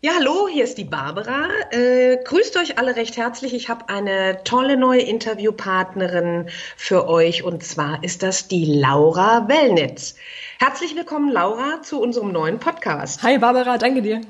Ja, hallo, hier ist die Barbara. Äh, grüßt euch alle recht herzlich. Ich habe eine tolle neue Interviewpartnerin für euch und zwar ist das die Laura Wellnitz. Herzlich willkommen, Laura, zu unserem neuen Podcast. Hi, Barbara, danke dir.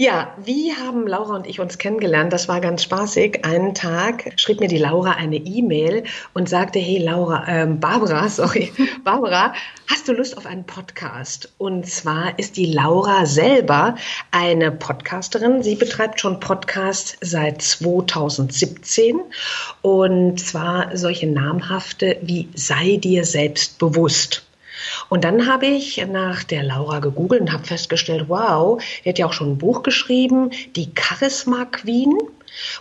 Ja, wie haben Laura und ich uns kennengelernt? Das war ganz spaßig. Einen Tag schrieb mir die Laura eine E-Mail und sagte, hey Laura, ähm, Barbara, sorry, Barbara, hast du Lust auf einen Podcast? Und zwar ist die Laura selber eine Podcasterin. Sie betreibt schon Podcasts seit 2017 und zwar solche namhafte wie Sei dir selbst bewusst. Und dann habe ich nach der Laura gegoogelt und habe festgestellt, wow, die hat ja auch schon ein Buch geschrieben, die Charisma Queen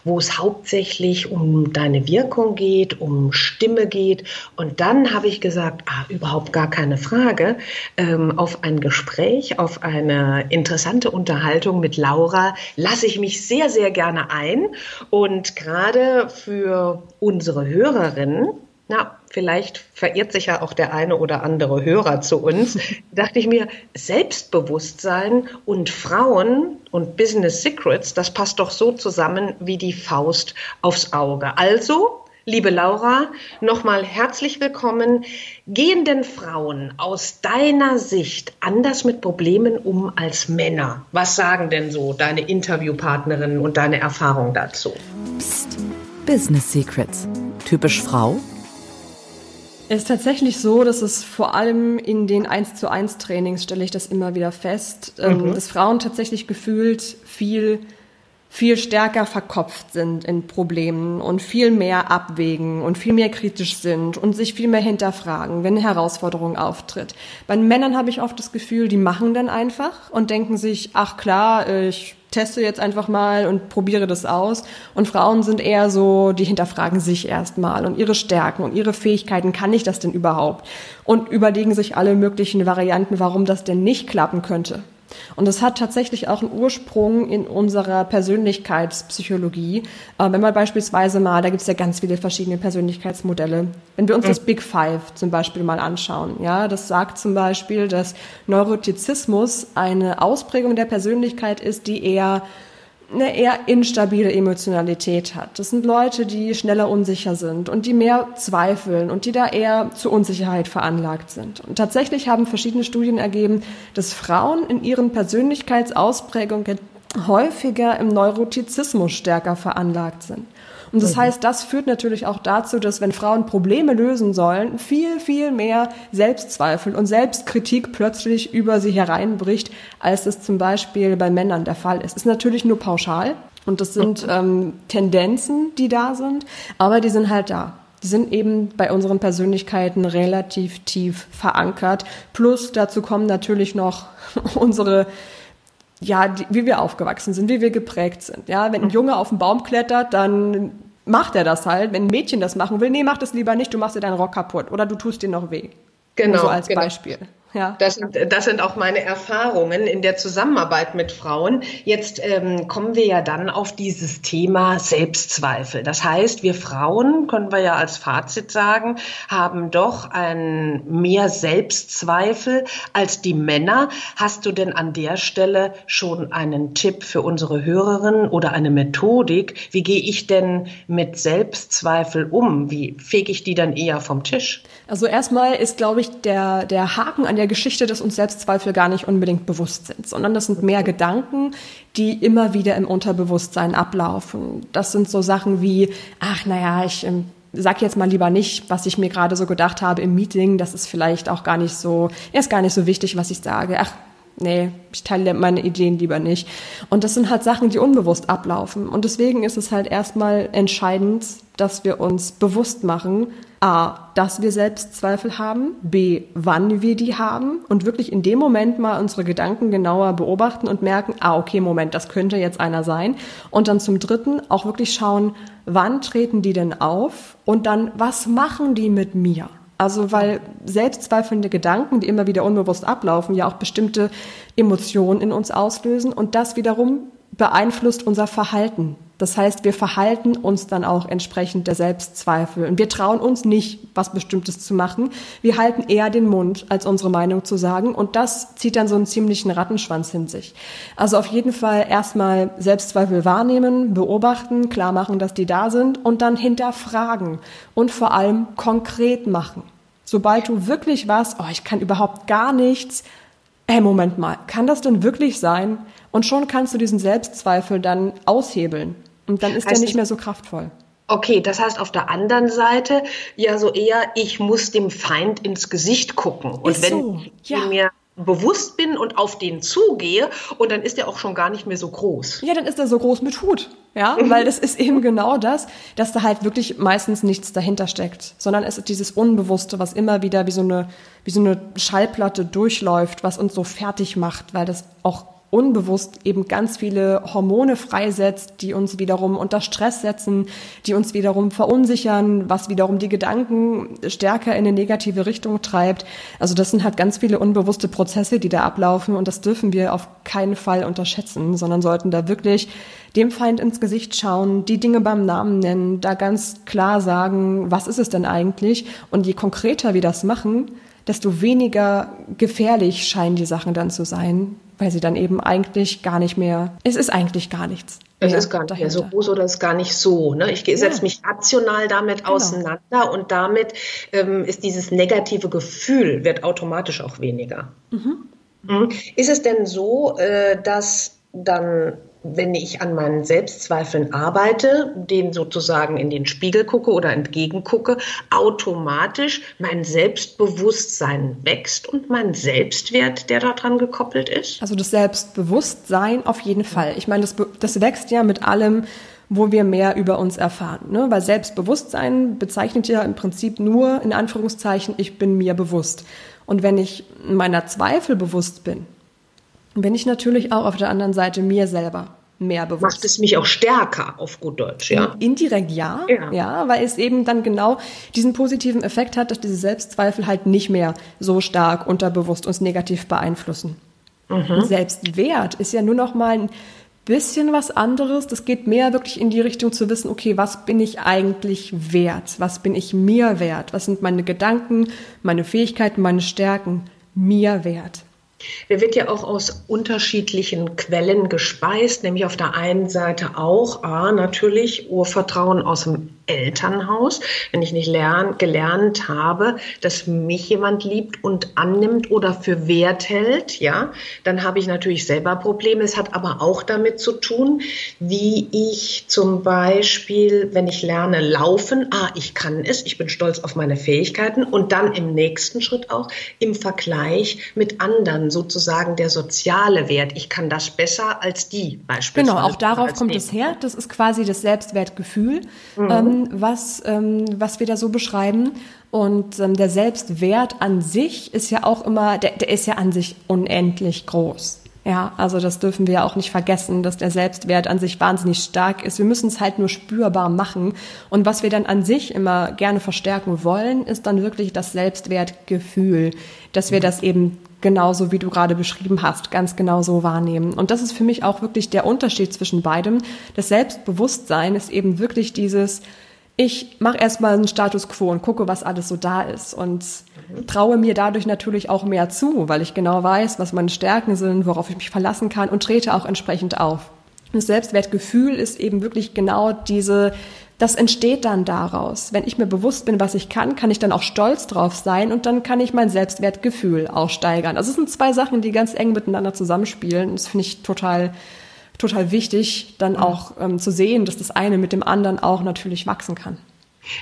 wo es hauptsächlich um deine Wirkung geht, um Stimme geht. Und dann habe ich gesagt, ah, überhaupt gar keine Frage, ähm, auf ein Gespräch, auf eine interessante Unterhaltung mit Laura lasse ich mich sehr, sehr gerne ein. Und gerade für unsere Hörerinnen, na, vielleicht verirrt sich ja auch der eine oder andere Hörer zu uns, dachte ich mir, Selbstbewusstsein und Frauen und Business Secrets, das passt doch so zusammen wie die Faust aufs Auge. Also, liebe Laura, nochmal herzlich willkommen. Gehen denn Frauen aus deiner Sicht anders mit Problemen um als Männer? Was sagen denn so deine Interviewpartnerinnen und deine Erfahrung dazu? Psst. Business Secrets. Typisch Frau? Es ist tatsächlich so, dass es vor allem in den 1 zu 1 Trainings stelle ich das immer wieder fest, ähm, mhm. dass Frauen tatsächlich gefühlt viel viel stärker verkopft sind in Problemen und viel mehr abwägen und viel mehr kritisch sind und sich viel mehr hinterfragen, wenn eine Herausforderung auftritt. Bei Männern habe ich oft das Gefühl, die machen dann einfach und denken sich, ach klar, ich teste jetzt einfach mal und probiere das aus. Und Frauen sind eher so, die hinterfragen sich erstmal und ihre Stärken und ihre Fähigkeiten. Kann ich das denn überhaupt? Und überlegen sich alle möglichen Varianten, warum das denn nicht klappen könnte. Und das hat tatsächlich auch einen Ursprung in unserer Persönlichkeitspsychologie. Äh, wenn man beispielsweise mal, da gibt es ja ganz viele verschiedene Persönlichkeitsmodelle. Wenn wir uns das Big Five zum Beispiel mal anschauen, ja, das sagt zum Beispiel, dass Neurotizismus eine Ausprägung der Persönlichkeit ist, die eher eine eher instabile Emotionalität hat. Das sind Leute, die schneller unsicher sind und die mehr zweifeln und die da eher zur Unsicherheit veranlagt sind. Und tatsächlich haben verschiedene Studien ergeben, dass Frauen in ihren Persönlichkeitsausprägungen häufiger im Neurotizismus stärker veranlagt sind. Und das mhm. heißt, das führt natürlich auch dazu, dass wenn Frauen Probleme lösen sollen, viel, viel mehr Selbstzweifel und Selbstkritik plötzlich über sie hereinbricht, als es zum Beispiel bei Männern der Fall ist. Ist natürlich nur pauschal und das sind ähm, Tendenzen, die da sind, aber die sind halt da. Die sind eben bei unseren Persönlichkeiten relativ tief verankert. Plus dazu kommen natürlich noch unsere ja, die, wie wir aufgewachsen sind, wie wir geprägt sind. Ja, wenn ein Junge auf den Baum klettert, dann macht er das halt. Wenn ein Mädchen das machen will, nee, mach das lieber nicht, du machst dir deinen Rock kaputt oder du tust dir noch weh. Genau. So als genau. Beispiel. Ja. Das, sind, das sind auch meine Erfahrungen in der Zusammenarbeit mit Frauen. Jetzt ähm, kommen wir ja dann auf dieses Thema Selbstzweifel. Das heißt, wir Frauen, können wir ja als Fazit sagen, haben doch ein mehr Selbstzweifel als die Männer. Hast du denn an der Stelle schon einen Tipp für unsere Hörerinnen oder eine Methodik? Wie gehe ich denn mit Selbstzweifel um? Wie fege ich die dann eher vom Tisch? Also erstmal ist, glaube ich, der, der Haken an der Geschichte, dass uns Selbstzweifel gar nicht unbedingt bewusst sind, sondern das sind mehr Gedanken, die immer wieder im Unterbewusstsein ablaufen. Das sind so Sachen wie, ach naja, ich ähm, sag jetzt mal lieber nicht, was ich mir gerade so gedacht habe im Meeting. Das ist vielleicht auch gar nicht so, ist gar nicht so wichtig, was ich sage. Ach, nee, ich teile meine Ideen lieber nicht. Und das sind halt Sachen, die unbewusst ablaufen. Und deswegen ist es halt erstmal entscheidend, dass wir uns bewusst machen, A, dass wir Selbstzweifel haben, B, wann wir die haben und wirklich in dem Moment mal unsere Gedanken genauer beobachten und merken, ah, okay, Moment, das könnte jetzt einer sein. Und dann zum Dritten auch wirklich schauen, wann treten die denn auf und dann, was machen die mit mir? Also weil selbstzweifelnde Gedanken, die immer wieder unbewusst ablaufen, ja auch bestimmte Emotionen in uns auslösen und das wiederum beeinflusst unser Verhalten. Das heißt, wir verhalten uns dann auch entsprechend der Selbstzweifel. Und wir trauen uns nicht, was Bestimmtes zu machen. Wir halten eher den Mund, als unsere Meinung zu sagen. Und das zieht dann so einen ziemlichen Rattenschwanz hin sich. Also auf jeden Fall erstmal Selbstzweifel wahrnehmen, beobachten, klar machen, dass die da sind und dann hinterfragen und vor allem konkret machen. Sobald du wirklich was, oh, ich kann überhaupt gar nichts, hey, Moment mal, kann das denn wirklich sein? Und schon kannst du diesen Selbstzweifel dann aushebeln. Und dann ist heißt der nicht mehr so kraftvoll. Okay, das heißt auf der anderen Seite ja so eher, ich muss dem Feind ins Gesicht gucken. Und ist wenn so. ja. mir bewusst bin und auf den zugehe und dann ist er auch schon gar nicht mehr so groß. Ja, dann ist er so groß mit Hut. Ja, weil das ist eben genau das, dass da halt wirklich meistens nichts dahinter steckt, sondern es ist dieses Unbewusste, was immer wieder wie so eine, wie so eine Schallplatte durchläuft, was uns so fertig macht, weil das auch unbewusst eben ganz viele Hormone freisetzt, die uns wiederum unter Stress setzen, die uns wiederum verunsichern, was wiederum die Gedanken stärker in eine negative Richtung treibt. Also das sind halt ganz viele unbewusste Prozesse, die da ablaufen und das dürfen wir auf keinen Fall unterschätzen, sondern sollten da wirklich dem Feind ins Gesicht schauen, die Dinge beim Namen nennen, da ganz klar sagen, was ist es denn eigentlich? Und je konkreter wir das machen, desto weniger gefährlich scheinen die Sachen dann zu sein, weil sie dann eben eigentlich gar nicht mehr, es ist eigentlich gar nichts. Es ist gar nicht mehr so groß oder es ist gar nicht so. Ne? Ich ja. setze mich rational damit genau. auseinander und damit ähm, ist dieses negative Gefühl, wird automatisch auch weniger. Mhm. Mhm. Ist es denn so, äh, dass dann wenn ich an meinen Selbstzweifeln arbeite, den sozusagen in den Spiegel gucke oder entgegengucke, automatisch mein Selbstbewusstsein wächst und mein Selbstwert, der daran gekoppelt ist? Also das Selbstbewusstsein auf jeden Fall. Ich meine, das, das wächst ja mit allem, wo wir mehr über uns erfahren. Ne? Weil Selbstbewusstsein bezeichnet ja im Prinzip nur, in Anführungszeichen, ich bin mir bewusst. Und wenn ich meiner Zweifel bewusst bin, bin ich natürlich auch auf der anderen Seite mir selber mehr bewusst. Macht es mich auch stärker auf gut Deutsch, ja? Indirekt ja, ja, ja, weil es eben dann genau diesen positiven Effekt hat, dass diese Selbstzweifel halt nicht mehr so stark unterbewusst uns negativ beeinflussen. Mhm. Selbstwert ist ja nur noch mal ein bisschen was anderes. Das geht mehr wirklich in die Richtung zu wissen, okay, was bin ich eigentlich wert? Was bin ich mir wert? Was sind meine Gedanken, meine Fähigkeiten, meine Stärken mir wert? Der wird ja auch aus unterschiedlichen Quellen gespeist, nämlich auf der einen Seite auch A, natürlich Urvertrauen aus dem Elternhaus, wenn ich nicht lern, gelernt habe, dass mich jemand liebt und annimmt oder für wert hält, ja, dann habe ich natürlich selber Probleme. Es hat aber auch damit zu tun, wie ich zum Beispiel, wenn ich lerne laufen, ah, ich kann es, ich bin stolz auf meine Fähigkeiten und dann im nächsten Schritt auch im Vergleich mit anderen sozusagen der soziale Wert. Ich kann das besser als die beispielsweise. Genau, auch darauf kommt es her. Das ist quasi das Selbstwertgefühl. Mhm. Ähm, was, ähm, was wir da so beschreiben. Und ähm, der Selbstwert an sich ist ja auch immer, der, der ist ja an sich unendlich groß. Ja, also das dürfen wir ja auch nicht vergessen, dass der Selbstwert an sich wahnsinnig stark ist. Wir müssen es halt nur spürbar machen. Und was wir dann an sich immer gerne verstärken wollen, ist dann wirklich das Selbstwertgefühl, dass wir das eben genauso wie du gerade beschrieben hast, ganz genau so wahrnehmen. Und das ist für mich auch wirklich der Unterschied zwischen beidem. Das Selbstbewusstsein ist eben wirklich dieses, ich mache erstmal einen Status quo und gucke, was alles so da ist und traue mir dadurch natürlich auch mehr zu, weil ich genau weiß, was meine Stärken sind, worauf ich mich verlassen kann und trete auch entsprechend auf. Das Selbstwertgefühl ist eben wirklich genau diese, das entsteht dann daraus. Wenn ich mir bewusst bin, was ich kann, kann ich dann auch stolz drauf sein und dann kann ich mein Selbstwertgefühl auch steigern. Also es sind zwei Sachen, die ganz eng miteinander zusammenspielen. Das finde ich total total wichtig, dann auch ähm, zu sehen, dass das eine mit dem anderen auch natürlich wachsen kann.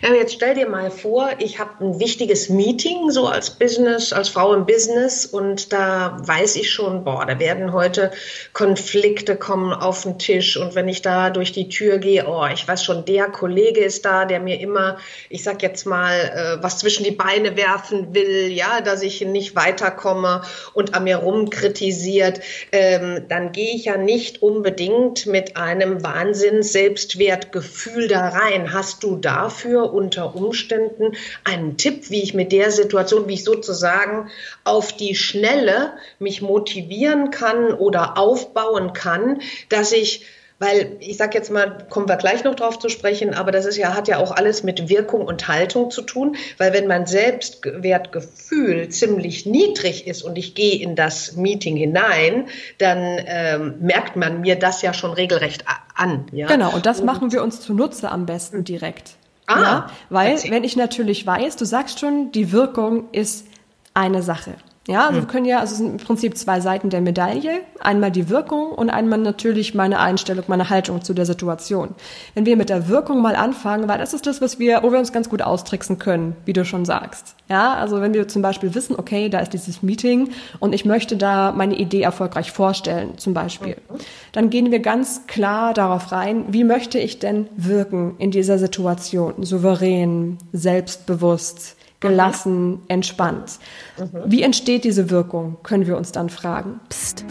Ja, jetzt stell dir mal vor, ich habe ein wichtiges Meeting so als Business, als Frau im Business und da weiß ich schon, boah, da werden heute Konflikte kommen auf den Tisch und wenn ich da durch die Tür gehe, oh, ich weiß schon, der Kollege ist da, der mir immer, ich sag jetzt mal, äh, was zwischen die Beine werfen will, ja, dass ich nicht weiterkomme und an mir rumkritisiert, ähm, dann gehe ich ja nicht unbedingt mit einem Wahnsinns Selbstwertgefühl da rein. Hast du dafür dafür unter Umständen einen Tipp, wie ich mit der Situation, wie ich sozusagen auf die Schnelle mich motivieren kann oder aufbauen kann, dass ich weil ich sage jetzt mal, kommen wir gleich noch drauf zu sprechen, aber das ist ja, hat ja auch alles mit Wirkung und Haltung zu tun, weil wenn mein Selbstwertgefühl ziemlich niedrig ist und ich gehe in das Meeting hinein, dann ähm, merkt man mir das ja schon regelrecht an. Ja? Genau, und das und, machen wir uns zunutze am besten direkt. Ah, ja, weil erzähl. wenn ich natürlich weiß, du sagst schon, die Wirkung ist eine Sache. Ja, also wir können ja, also es sind im Prinzip zwei Seiten der Medaille. Einmal die Wirkung und einmal natürlich meine Einstellung, meine Haltung zu der Situation. Wenn wir mit der Wirkung mal anfangen, weil das ist das, was wir, wo wir uns ganz gut austricksen können, wie du schon sagst. Ja, also wenn wir zum Beispiel wissen, okay, da ist dieses Meeting und ich möchte da meine Idee erfolgreich vorstellen, zum Beispiel, mhm. dann gehen wir ganz klar darauf rein, wie möchte ich denn wirken in dieser Situation? Souverän, selbstbewusst, gelassen, entspannt. Mhm. Wie entsteht diese Wirkung, können wir uns dann fragen. Psst.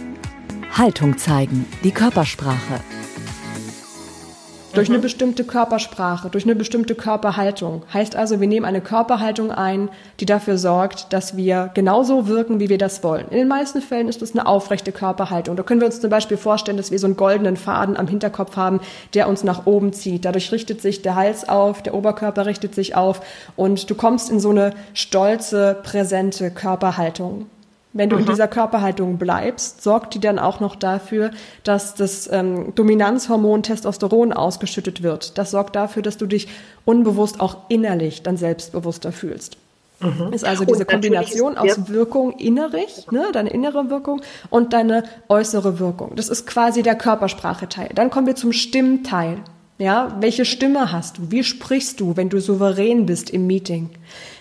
Haltung zeigen, die Körpersprache. Durch mhm. eine bestimmte Körpersprache, durch eine bestimmte Körperhaltung. Heißt also, wir nehmen eine Körperhaltung ein, die dafür sorgt, dass wir genauso wirken, wie wir das wollen. In den meisten Fällen ist das eine aufrechte Körperhaltung. Da können wir uns zum Beispiel vorstellen, dass wir so einen goldenen Faden am Hinterkopf haben, der uns nach oben zieht. Dadurch richtet sich der Hals auf, der Oberkörper richtet sich auf und du kommst in so eine stolze, präsente Körperhaltung. Wenn du mhm. in dieser Körperhaltung bleibst, sorgt die dann auch noch dafür, dass das ähm, Dominanzhormon Testosteron ausgeschüttet wird. Das sorgt dafür, dass du dich unbewusst auch innerlich dann selbstbewusster fühlst. Mhm. Ist also diese Kombination aus Wirkung innerlich, ne, deine innere Wirkung und deine äußere Wirkung. Das ist quasi der Körpersprache-Teil. Dann kommen wir zum Stimmteil. Ja, welche Stimme hast du? Wie sprichst du, wenn du souverän bist im Meeting?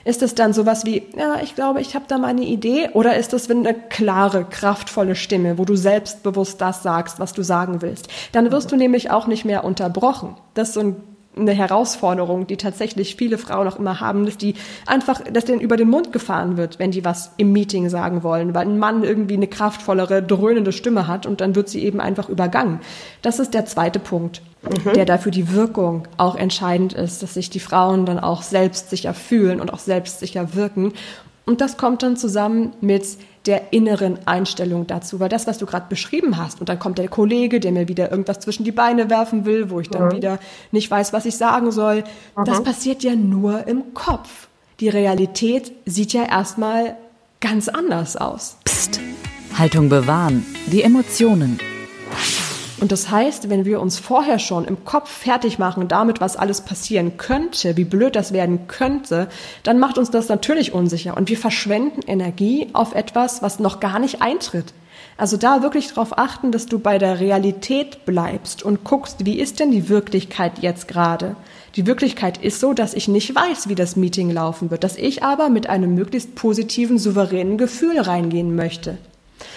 Ist es dann sowas wie, ja, ich glaube, ich habe da mal eine Idee? Oder ist es eine klare, kraftvolle Stimme, wo du selbstbewusst das sagst, was du sagen willst? Dann wirst du nämlich auch nicht mehr unterbrochen. Das ist so ein eine Herausforderung, die tatsächlich viele Frauen auch immer haben, dass die einfach, dass denen über den Mund gefahren wird, wenn die was im Meeting sagen wollen, weil ein Mann irgendwie eine kraftvollere, dröhnende Stimme hat und dann wird sie eben einfach übergangen. Das ist der zweite Punkt mhm. der dafür die Wirkung auch entscheidend ist, dass sich die Frauen dann auch selbstsicher fühlen und auch selbstsicher wirken. Und das kommt dann zusammen mit der inneren Einstellung dazu, weil das, was du gerade beschrieben hast, und dann kommt der Kollege, der mir wieder irgendwas zwischen die Beine werfen will, wo ich dann mhm. wieder nicht weiß, was ich sagen soll, mhm. das passiert ja nur im Kopf. Die Realität sieht ja erstmal ganz anders aus. Psst. Haltung bewahren, die Emotionen, und das heißt, wenn wir uns vorher schon im Kopf fertig machen damit, was alles passieren könnte, wie blöd das werden könnte, dann macht uns das natürlich unsicher und wir verschwenden Energie auf etwas, was noch gar nicht eintritt. Also da wirklich darauf achten, dass du bei der Realität bleibst und guckst, wie ist denn die Wirklichkeit jetzt gerade? Die Wirklichkeit ist so, dass ich nicht weiß, wie das Meeting laufen wird, dass ich aber mit einem möglichst positiven, souveränen Gefühl reingehen möchte.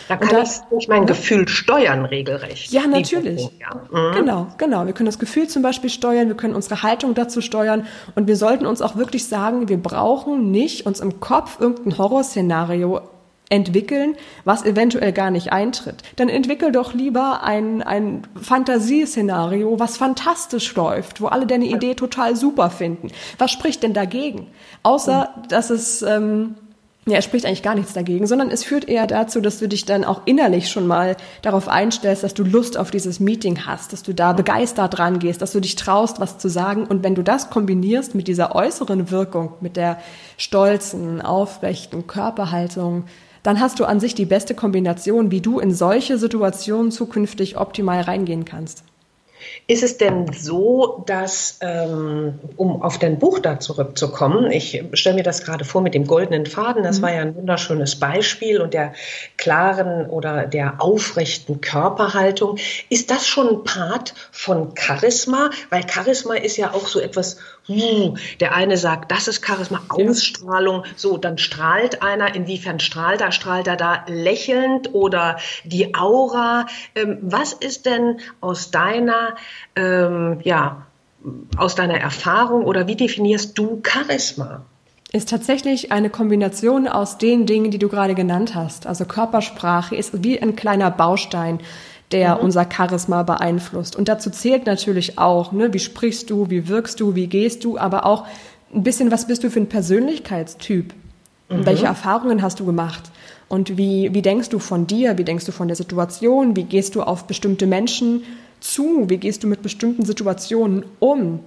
Da kann da, ich durch mein Gefühl steuern, regelrecht. Ja, natürlich. Ja. Mhm. Genau, genau. Wir können das Gefühl zum Beispiel steuern, wir können unsere Haltung dazu steuern und wir sollten uns auch wirklich sagen, wir brauchen nicht uns im Kopf irgendein Horrorszenario entwickeln, was eventuell gar nicht eintritt. Dann entwickel doch lieber ein, ein Fantasieszenario, was fantastisch läuft, wo alle deine Idee total super finden. Was spricht denn dagegen? Außer, mhm. dass es ähm, ja, es spricht eigentlich gar nichts dagegen, sondern es führt eher dazu, dass du dich dann auch innerlich schon mal darauf einstellst, dass du Lust auf dieses Meeting hast, dass du da begeistert rangehst, dass du dich traust, was zu sagen. Und wenn du das kombinierst mit dieser äußeren Wirkung, mit der stolzen, aufrechten Körperhaltung, dann hast du an sich die beste Kombination, wie du in solche Situationen zukünftig optimal reingehen kannst. Ist es denn so, dass, ähm, um auf dein Buch da zurückzukommen, ich stelle mir das gerade vor mit dem goldenen Faden, das mhm. war ja ein wunderschönes Beispiel und der klaren oder der aufrechten Körperhaltung. Ist das schon ein Part von Charisma? Weil Charisma ist ja auch so etwas, der eine sagt, das ist Charisma, Ausstrahlung, so, dann strahlt einer, inwiefern strahlt er? Strahlt er da lächelnd oder die Aura? Ähm, was ist denn aus deiner ähm, ja, aus deiner Erfahrung oder wie definierst du Charisma? Ist tatsächlich eine Kombination aus den Dingen, die du gerade genannt hast. Also Körpersprache ist wie ein kleiner Baustein, der mhm. unser Charisma beeinflusst. Und dazu zählt natürlich auch, ne, wie sprichst du, wie wirkst du, wie gehst du, aber auch ein bisschen, was bist du für ein Persönlichkeitstyp? Mhm. Welche Erfahrungen hast du gemacht? Und wie, wie denkst du von dir? Wie denkst du von der Situation? Wie gehst du auf bestimmte Menschen zu? Wie gehst du mit bestimmten Situationen um?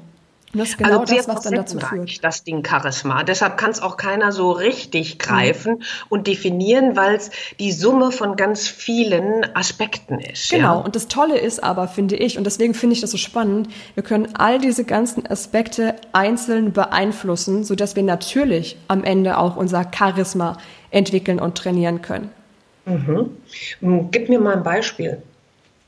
Das ist genau also das, was dann dazu führt. Das Ding Charisma. Deshalb kann es auch keiner so richtig greifen mhm. und definieren, weil es die Summe von ganz vielen Aspekten ist. Genau. Ja? Und das Tolle ist aber, finde ich, und deswegen finde ich das so spannend, wir können all diese ganzen Aspekte einzeln beeinflussen, sodass wir natürlich am Ende auch unser Charisma entwickeln und trainieren können. Mhm. Gib mir mal ein Beispiel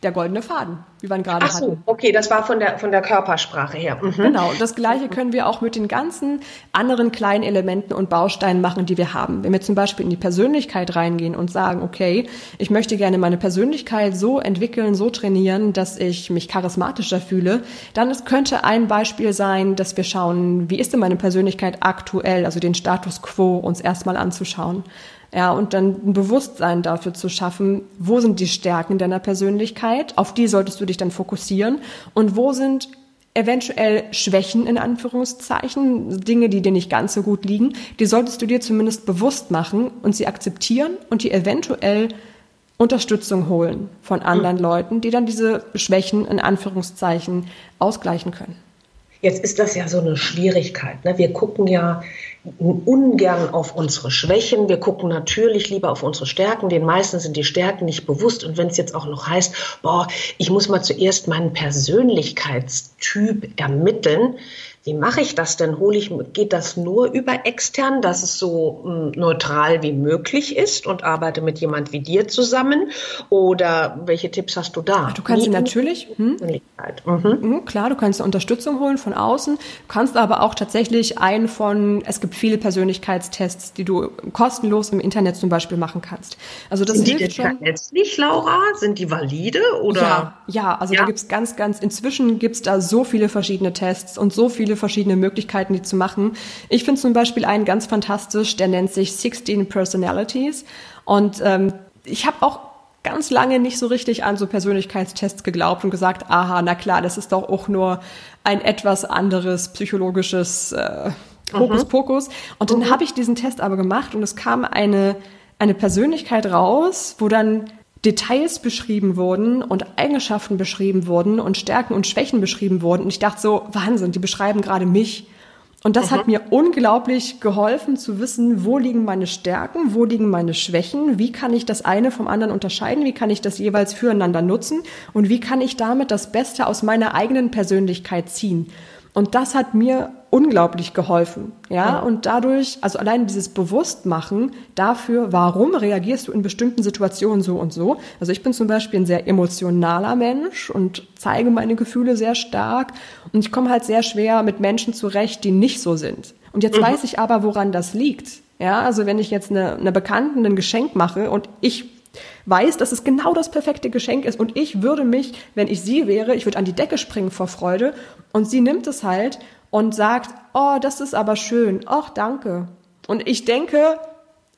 der goldene Faden, wie wir ihn gerade Ach so, hatten. okay, das war von der, von der Körpersprache her. Mhm. Genau, und das Gleiche können wir auch mit den ganzen anderen kleinen Elementen und Bausteinen machen, die wir haben. Wenn wir zum Beispiel in die Persönlichkeit reingehen und sagen, okay, ich möchte gerne meine Persönlichkeit so entwickeln, so trainieren, dass ich mich charismatischer fühle, dann es könnte ein Beispiel sein, dass wir schauen, wie ist denn meine Persönlichkeit aktuell, also den Status quo uns erstmal anzuschauen. Ja, und dann ein Bewusstsein dafür zu schaffen, wo sind die Stärken deiner Persönlichkeit, auf die solltest du dich dann fokussieren und wo sind eventuell Schwächen in Anführungszeichen, Dinge, die dir nicht ganz so gut liegen, die solltest du dir zumindest bewusst machen und sie akzeptieren und die eventuell Unterstützung holen von anderen mhm. Leuten, die dann diese Schwächen in Anführungszeichen ausgleichen können. Jetzt ist das ja so eine Schwierigkeit. Ne? Wir gucken ja ungern auf unsere Schwächen. Wir gucken natürlich lieber auf unsere Stärken. Den meisten sind die Stärken nicht bewusst. Und wenn es jetzt auch noch heißt, boah, ich muss mal zuerst meinen Persönlichkeitstyp ermitteln, wie mache ich das denn? Hole ich, geht das nur über extern, dass es so hm, neutral wie möglich ist und arbeite mit jemand wie dir zusammen? Oder welche Tipps hast du da? Du kannst natürlich, hm? Mhm. Mhm, klar, du kannst Unterstützung holen von außen. Du kannst aber auch tatsächlich einen von, es gibt viele Persönlichkeitstests, die du kostenlos im Internet zum Beispiel machen kannst. Also das Sind hilft die denn verletzlich, Laura? Sind die valide oder? Ja, ja also ja. da gibt's ganz, ganz, inzwischen gibt's da so viele verschiedene Tests und so viele viele verschiedene Möglichkeiten, die zu machen. Ich finde zum Beispiel einen ganz fantastisch, der nennt sich 16 Personalities. Und ähm, ich habe auch ganz lange nicht so richtig an so Persönlichkeitstests geglaubt und gesagt, aha, na klar, das ist doch auch nur ein etwas anderes psychologisches äh, Hokuspokus. Mhm. Und dann mhm. habe ich diesen Test aber gemacht und es kam eine, eine Persönlichkeit raus, wo dann Details beschrieben wurden und Eigenschaften beschrieben wurden und Stärken und Schwächen beschrieben wurden. Und ich dachte so, Wahnsinn, die beschreiben gerade mich. Und das mhm. hat mir unglaublich geholfen zu wissen, wo liegen meine Stärken, wo liegen meine Schwächen, wie kann ich das eine vom anderen unterscheiden, wie kann ich das jeweils füreinander nutzen und wie kann ich damit das Beste aus meiner eigenen Persönlichkeit ziehen. Und das hat mir unglaublich geholfen. Ja, und dadurch, also allein dieses Bewusstmachen dafür, warum reagierst du in bestimmten Situationen so und so. Also ich bin zum Beispiel ein sehr emotionaler Mensch und zeige meine Gefühle sehr stark. Und ich komme halt sehr schwer mit Menschen zurecht, die nicht so sind. Und jetzt mhm. weiß ich aber, woran das liegt. Ja, also wenn ich jetzt eine, eine Bekannten ein Geschenk mache und ich weiß, dass es genau das perfekte Geschenk ist und ich würde mich, wenn ich sie wäre, ich würde an die Decke springen vor Freude und sie nimmt es halt und sagt, oh, das ist aber schön, ach, danke. Und ich denke,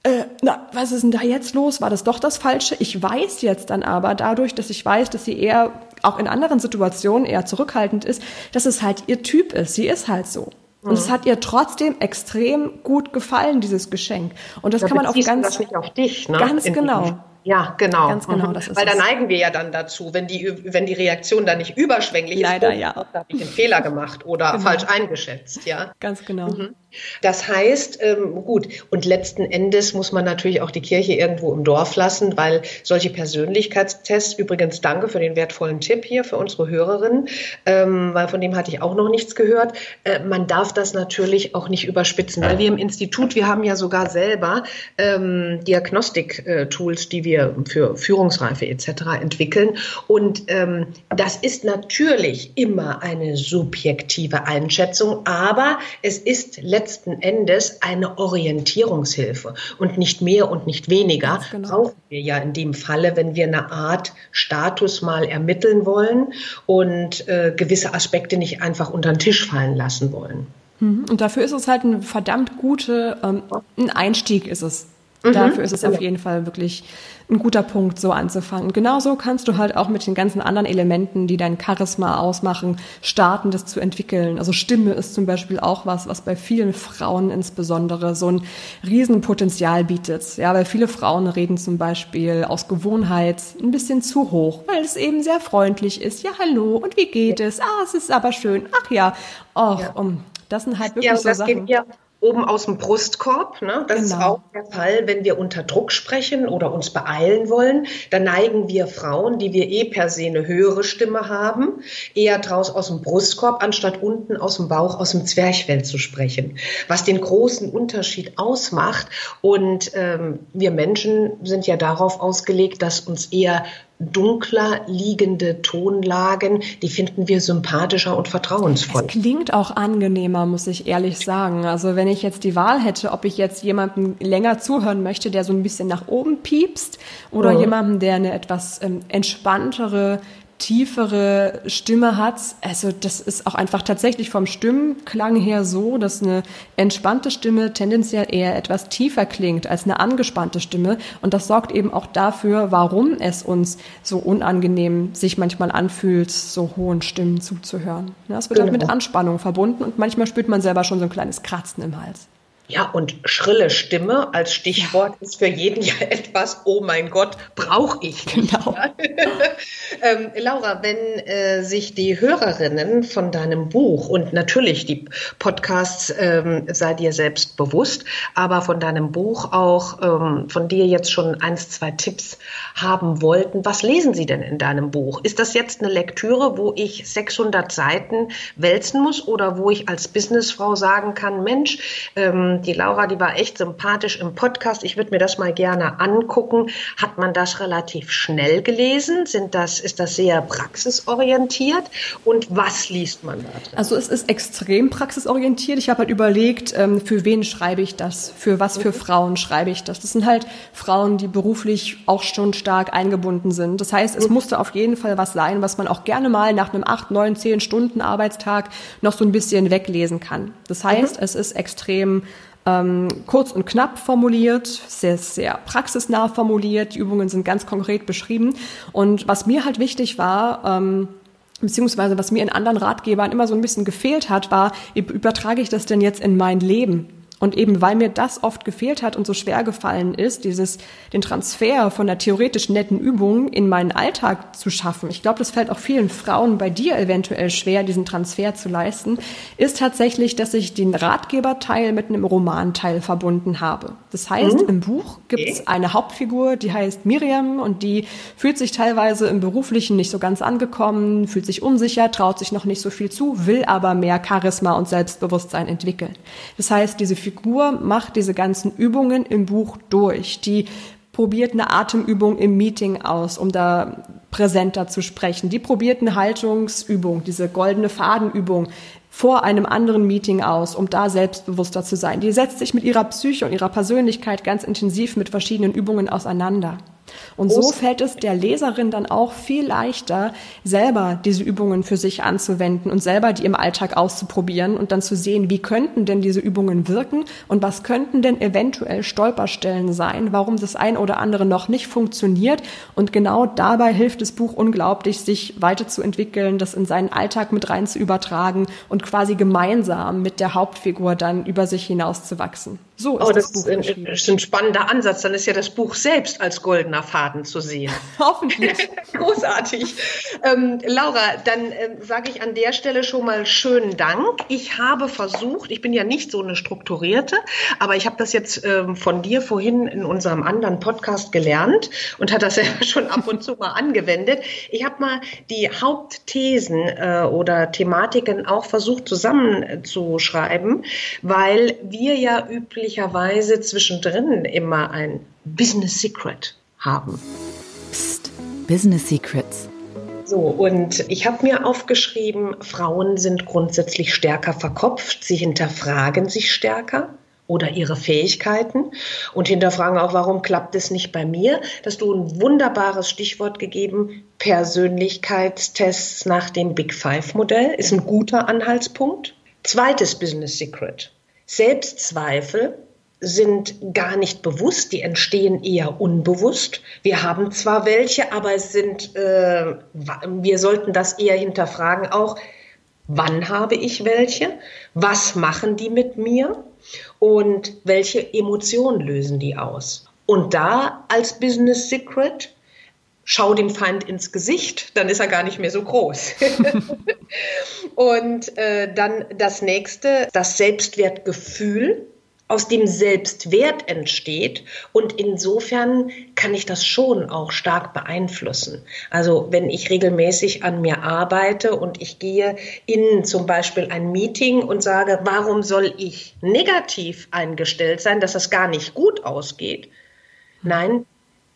äh, na, was ist denn da jetzt los? War das doch das Falsche? Ich weiß jetzt dann aber dadurch, dass ich weiß, dass sie eher auch in anderen Situationen eher zurückhaltend ist, dass es halt ihr Typ ist. Sie ist halt so. Und es mhm. hat ihr trotzdem extrem gut gefallen, dieses Geschenk. Und das da kann man auch ganz, auf dich, ne? ganz genau. Ja, genau. Ganz genau. Mhm. Das ist Weil da neigen wir ja dann dazu, wenn die, wenn die Reaktion dann nicht überschwänglich Leider, ist, ja. da habe ich einen Fehler gemacht oder genau. falsch eingeschätzt, ja. Ganz genau. Mhm. Das heißt, ähm, gut, und letzten Endes muss man natürlich auch die Kirche irgendwo im Dorf lassen, weil solche Persönlichkeitstests, übrigens danke für den wertvollen Tipp hier für unsere Hörerinnen, ähm, weil von dem hatte ich auch noch nichts gehört. Äh, man darf das natürlich auch nicht überspitzen, weil wir im Institut, wir haben ja sogar selber ähm, Diagnostik-Tools, die wir für Führungsreife etc. entwickeln. Und ähm, das ist natürlich immer eine subjektive Einschätzung, aber es ist letztendlich letzten Endes eine Orientierungshilfe und nicht mehr und nicht weniger genau. brauchen wir ja in dem Falle, wenn wir eine Art Status mal ermitteln wollen und äh, gewisse Aspekte nicht einfach unter den Tisch fallen lassen wollen. Mhm. Und dafür ist es halt ein verdammt gute, ähm, ein Einstieg ist es. Mhm. Dafür ist es auf jeden Fall wirklich ein guter Punkt, so anzufangen. Und genauso kannst du halt auch mit den ganzen anderen Elementen, die dein Charisma ausmachen, starten, das zu entwickeln. Also Stimme ist zum Beispiel auch was, was bei vielen Frauen insbesondere so ein Riesenpotenzial bietet. Ja, weil viele Frauen reden zum Beispiel aus Gewohnheit ein bisschen zu hoch, weil es eben sehr freundlich ist. Ja, hallo, und wie geht es? Ah, es ist aber schön. Ach ja, och, ja. um, das sind halt wirklich ja, so Sachen. Geht, ja oben aus dem Brustkorb. Ne? Das genau. ist auch der Fall, wenn wir unter Druck sprechen oder uns beeilen wollen. Dann neigen wir Frauen, die wir eh per se eine höhere Stimme haben, eher draus aus dem Brustkorb, anstatt unten aus dem Bauch, aus dem Zwerchfell zu sprechen. Was den großen Unterschied ausmacht. Und ähm, wir Menschen sind ja darauf ausgelegt, dass uns eher dunkler liegende Tonlagen, die finden wir sympathischer und vertrauensvoll. Es klingt auch angenehmer, muss ich ehrlich sagen. Also wenn ich jetzt die Wahl hätte, ob ich jetzt jemandem länger zuhören möchte, der so ein bisschen nach oben piepst, oder mhm. jemandem, der eine etwas ähm, entspanntere tiefere Stimme hat. Also das ist auch einfach tatsächlich vom Stimmklang her so, dass eine entspannte Stimme tendenziell eher etwas tiefer klingt als eine angespannte Stimme. Und das sorgt eben auch dafür, warum es uns so unangenehm sich manchmal anfühlt, so hohen Stimmen zuzuhören. Das wird halt mit genau. Anspannung verbunden und manchmal spürt man selber schon so ein kleines Kratzen im Hals. Ja, und schrille Stimme als Stichwort ist für jeden ja etwas, oh mein Gott, brauche ich. Genau. ähm, Laura, wenn äh, sich die Hörerinnen von deinem Buch und natürlich die Podcasts ähm, sei dir selbst bewusst, aber von deinem Buch auch ähm, von dir jetzt schon eins, zwei Tipps haben wollten, was lesen sie denn in deinem Buch? Ist das jetzt eine Lektüre, wo ich 600 Seiten wälzen muss oder wo ich als Businessfrau sagen kann, Mensch, ähm, die Laura, die war echt sympathisch im Podcast. Ich würde mir das mal gerne angucken. Hat man das relativ schnell gelesen? Sind das, ist das sehr praxisorientiert? Und was liest man da? Also es ist extrem praxisorientiert. Ich habe halt überlegt, ähm, für wen schreibe ich das? Für was für mhm. Frauen schreibe ich das? Das sind halt Frauen, die beruflich auch schon stark eingebunden sind. Das heißt, es mhm. musste auf jeden Fall was sein, was man auch gerne mal nach einem acht, neun, zehn Stunden Arbeitstag noch so ein bisschen weglesen kann. Das heißt, mhm. es ist extrem ähm, kurz und knapp formuliert, sehr, sehr praxisnah formuliert. Die Übungen sind ganz konkret beschrieben. Und was mir halt wichtig war, ähm, beziehungsweise was mir in anderen Ratgebern immer so ein bisschen gefehlt hat, war, übertrage ich das denn jetzt in mein Leben? Und eben weil mir das oft gefehlt hat und so schwer gefallen ist, dieses, den Transfer von der theoretisch netten Übung in meinen Alltag zu schaffen. Ich glaube, das fällt auch vielen Frauen bei dir eventuell schwer, diesen Transfer zu leisten, ist tatsächlich, dass ich den Ratgeberteil mit einem Romanteil verbunden habe. Das heißt, mhm. im Buch gibt es eine Hauptfigur, die heißt Miriam und die fühlt sich teilweise im Beruflichen nicht so ganz angekommen, fühlt sich unsicher, traut sich noch nicht so viel zu, will aber mehr Charisma und Selbstbewusstsein entwickeln. Das heißt, diese Figur Figur macht diese ganzen Übungen im Buch durch. Die probiert eine Atemübung im Meeting aus, um da präsenter zu sprechen. Die probiert eine Haltungsübung, diese goldene Fadenübung vor einem anderen Meeting aus, um da selbstbewusster zu sein. Die setzt sich mit ihrer Psyche und ihrer Persönlichkeit ganz intensiv mit verschiedenen Übungen auseinander. Und so fällt es der Leserin dann auch viel leichter, selber diese Übungen für sich anzuwenden und selber die im Alltag auszuprobieren und dann zu sehen, wie könnten denn diese Übungen wirken und was könnten denn eventuell Stolperstellen sein, warum das ein oder andere noch nicht funktioniert. Und genau dabei hilft das Buch unglaublich, sich weiterzuentwickeln, das in seinen Alltag mit rein zu übertragen und quasi gemeinsam mit der Hauptfigur dann über sich hinaus zu wachsen. So ist oh, das, das Buch ist ein, ist ein spannender Ansatz. Dann ist ja das Buch selbst als goldener Spenderfaden zu sehen. Hoffentlich. Großartig. Ähm, Laura, dann äh, sage ich an der Stelle schon mal schönen Dank. Ich habe versucht, ich bin ja nicht so eine strukturierte, aber ich habe das jetzt ähm, von dir vorhin in unserem anderen Podcast gelernt und hat das ja schon ab und zu mal angewendet. Ich habe mal die Hauptthesen äh, oder Thematiken auch versucht zusammenzuschreiben, weil wir ja üblicherweise zwischendrin immer ein Business Secret haben. Psst, Business Secrets. So, und ich habe mir aufgeschrieben, Frauen sind grundsätzlich stärker verkopft, sie hinterfragen sich stärker oder ihre Fähigkeiten und hinterfragen auch, warum klappt es nicht bei mir? Dass du ein wunderbares Stichwort gegeben, Persönlichkeitstests nach dem Big Five Modell ist ein guter Anhaltspunkt. Zweites Business Secret. Selbstzweifel sind gar nicht bewusst, die entstehen eher unbewusst. Wir haben zwar welche, aber es sind, äh, wir sollten das eher hinterfragen auch, wann habe ich welche, was machen die mit mir und welche Emotionen lösen die aus. Und da als Business Secret, schau dem Feind ins Gesicht, dann ist er gar nicht mehr so groß. und äh, dann das nächste, das Selbstwertgefühl aus dem Selbstwert entsteht. Und insofern kann ich das schon auch stark beeinflussen. Also wenn ich regelmäßig an mir arbeite und ich gehe in zum Beispiel ein Meeting und sage, warum soll ich negativ eingestellt sein, dass das gar nicht gut ausgeht? Nein,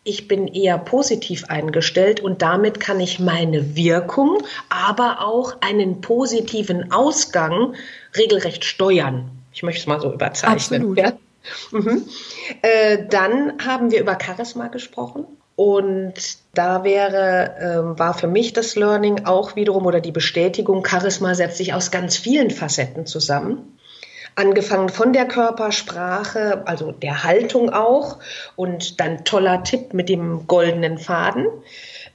ich bin eher positiv eingestellt und damit kann ich meine Wirkung, aber auch einen positiven Ausgang regelrecht steuern. Ich möchte es mal so überzeichnen. Absolut. Ja? Mhm. Äh, dann haben wir über Charisma gesprochen. Und da wäre, äh, war für mich das Learning auch wiederum oder die Bestätigung, Charisma setzt sich aus ganz vielen Facetten zusammen. Angefangen von der Körpersprache, also der Haltung auch. Und dann toller Tipp mit dem goldenen Faden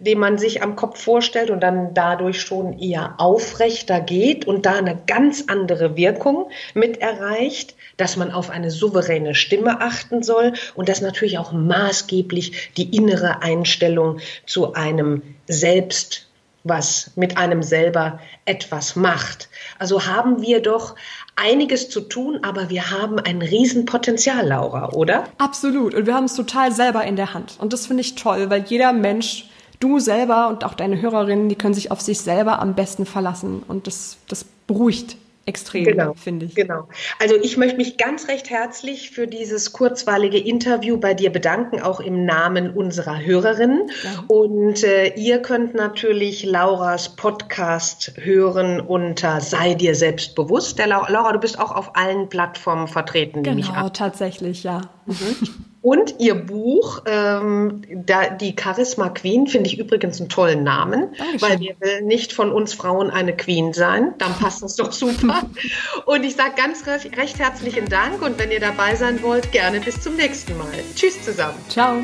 den man sich am Kopf vorstellt und dann dadurch schon eher aufrechter geht und da eine ganz andere Wirkung mit erreicht, dass man auf eine souveräne Stimme achten soll und dass natürlich auch maßgeblich die innere Einstellung zu einem selbst was mit einem selber etwas macht. Also haben wir doch einiges zu tun, aber wir haben ein Riesenpotenzial, Laura, oder? Absolut. Und wir haben es total selber in der Hand. Und das finde ich toll, weil jeder Mensch du selber und auch deine Hörerinnen, die können sich auf sich selber am besten verlassen. Und das, das beruhigt extrem, genau, finde ich. Genau. Also ich möchte mich ganz recht herzlich für dieses kurzweilige Interview bei dir bedanken, auch im Namen unserer Hörerinnen. Ja. Und äh, ihr könnt natürlich Lauras Podcast hören unter Sei dir selbst bewusst. Der Laura, du bist auch auf allen Plattformen vertreten, genau, ich. Genau, tatsächlich, ja. Mhm. Und ihr Buch, ähm, da, die Charisma Queen, finde ich übrigens einen tollen Namen, Dankeschön. weil wir will nicht von uns Frauen eine Queen sein. Dann passt das doch super. und ich sage ganz recht, recht herzlichen Dank und wenn ihr dabei sein wollt, gerne bis zum nächsten Mal. Tschüss zusammen. Ciao.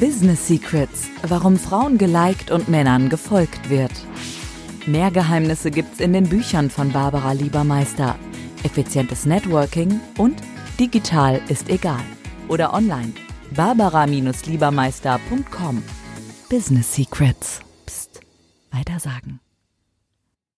Business Secrets, warum Frauen geliked und Männern gefolgt wird. Mehr Geheimnisse gibt's in den Büchern von Barbara Liebermeister. Effizientes Networking und digital ist egal oder online barbara-liebermeister.com. Business Secrets. Psst. Weitersagen.